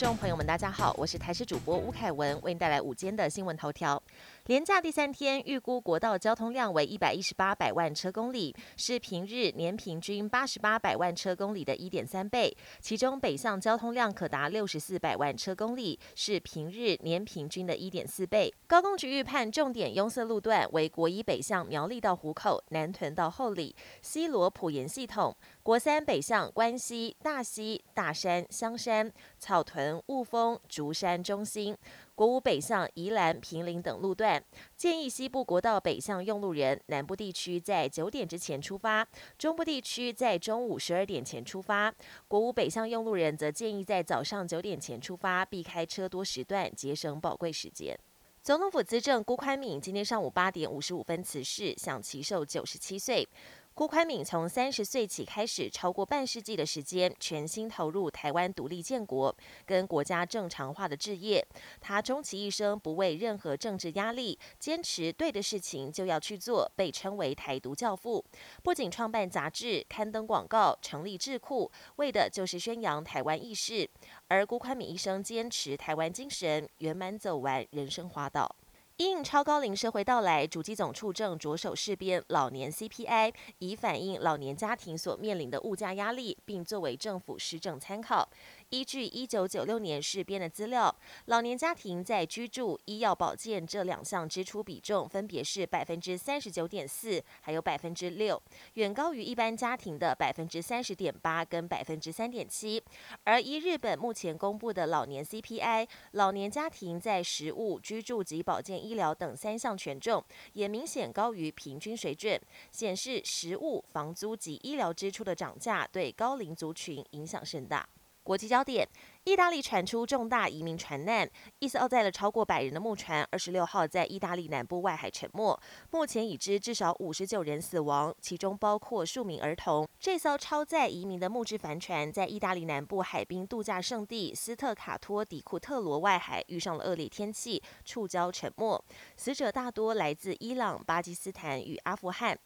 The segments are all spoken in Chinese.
众朋友们大家好，我是台视主播吴凯文，为您带来午间的新闻头条。连假第三天，预估国道交通量为一百一十八百万车公里，是平日年平均八十八百万车公里的一点三倍。其中北向交通量可达六十四百万车公里，是平日年平均的一点四倍。高工局预判重点拥塞路段为国一北向苗栗到湖口、南屯到后里、西罗普盐系统；国三北向关西、大溪、大山、香山、草屯、雾峰、竹山中心。国五北向宜兰、平林等路段，建议西部国道北向用路人，南部地区在九点之前出发，中部地区在中午十二点前出发。国五北向用路人则建议在早上九点前出发，避开车多时段，节省宝贵时间。总统府资政辜宽敏今天上午八点五十五分辞世，享其寿九十七岁。郭宽敏从三十岁起开始，超过半世纪的时间，全心投入台湾独立建国跟国家正常化的置业。他终其一生不畏任何政治压力，坚持对的事情就要去做，被称为台独教父。不仅创办杂志、刊登广告、成立智库，为的就是宣扬台湾意识。而郭宽敏一生坚持台湾精神，圆满走完人生滑道。因超高龄社会到来，主机总处正着手试编老年 CPI，以反映老年家庭所面临的物价压力，并作为政府施政参考。依据一九九六年事编的资料，老年家庭在居住、医药保健这两项支出比重分别是百分之三十九点四，还有百分之六，远高于一般家庭的百分之三十点八跟百分之三点七。而依日本目前公布的老年 CPI，老年家庭在食物、居住及保健、医疗等三项权重也明显高于平均水准，显示食物、房租及医疗支出的涨价对高龄族群影响甚大。国际焦点：意大利传出重大移民船难，一艘载了超过百人的木船，二十六号在意大利南部外海沉没。目前已知至少五十九人死亡，其中包括数名儿童。这艘超载移民的木质帆船在意大利南部海滨度假胜地斯特卡托迪库特罗外海遇上了恶劣天气，触礁沉没。死者大多来自伊朗、巴基斯坦与阿富汗。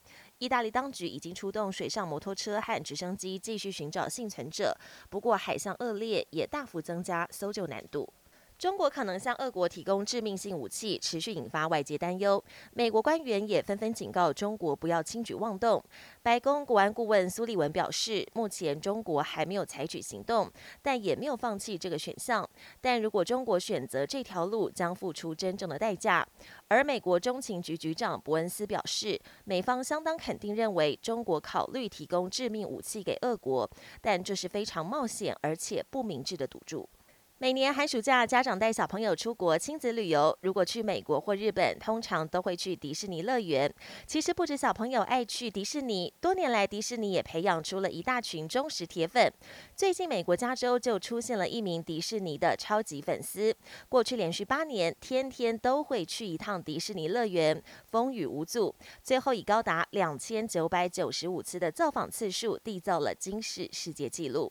意大利当局已经出动水上摩托车和直升机继续寻找幸存者，不过海上恶劣也大幅增加搜救难度。中国可能向俄国提供致命性武器，持续引发外界担忧。美国官员也纷纷警告中国不要轻举妄动。白宫国安顾问苏利文表示，目前中国还没有采取行动，但也没有放弃这个选项。但如果中国选择这条路，将付出真正的代价。而美国中情局局长伯恩斯表示，美方相当肯定认为中国考虑提供致命武器给俄国，但这是非常冒险而且不明智的赌注。每年寒暑假，家长带小朋友出国亲子旅游，如果去美国或日本，通常都会去迪士尼乐园。其实不止小朋友爱去迪士尼，多年来迪士尼也培养出了一大群忠实铁粉。最近，美国加州就出现了一名迪士尼的超级粉丝，过去连续八年，天天都会去一趟迪士尼乐园，风雨无阻，最后以高达两千九百九十五次的造访次数，缔造了惊世世界纪录。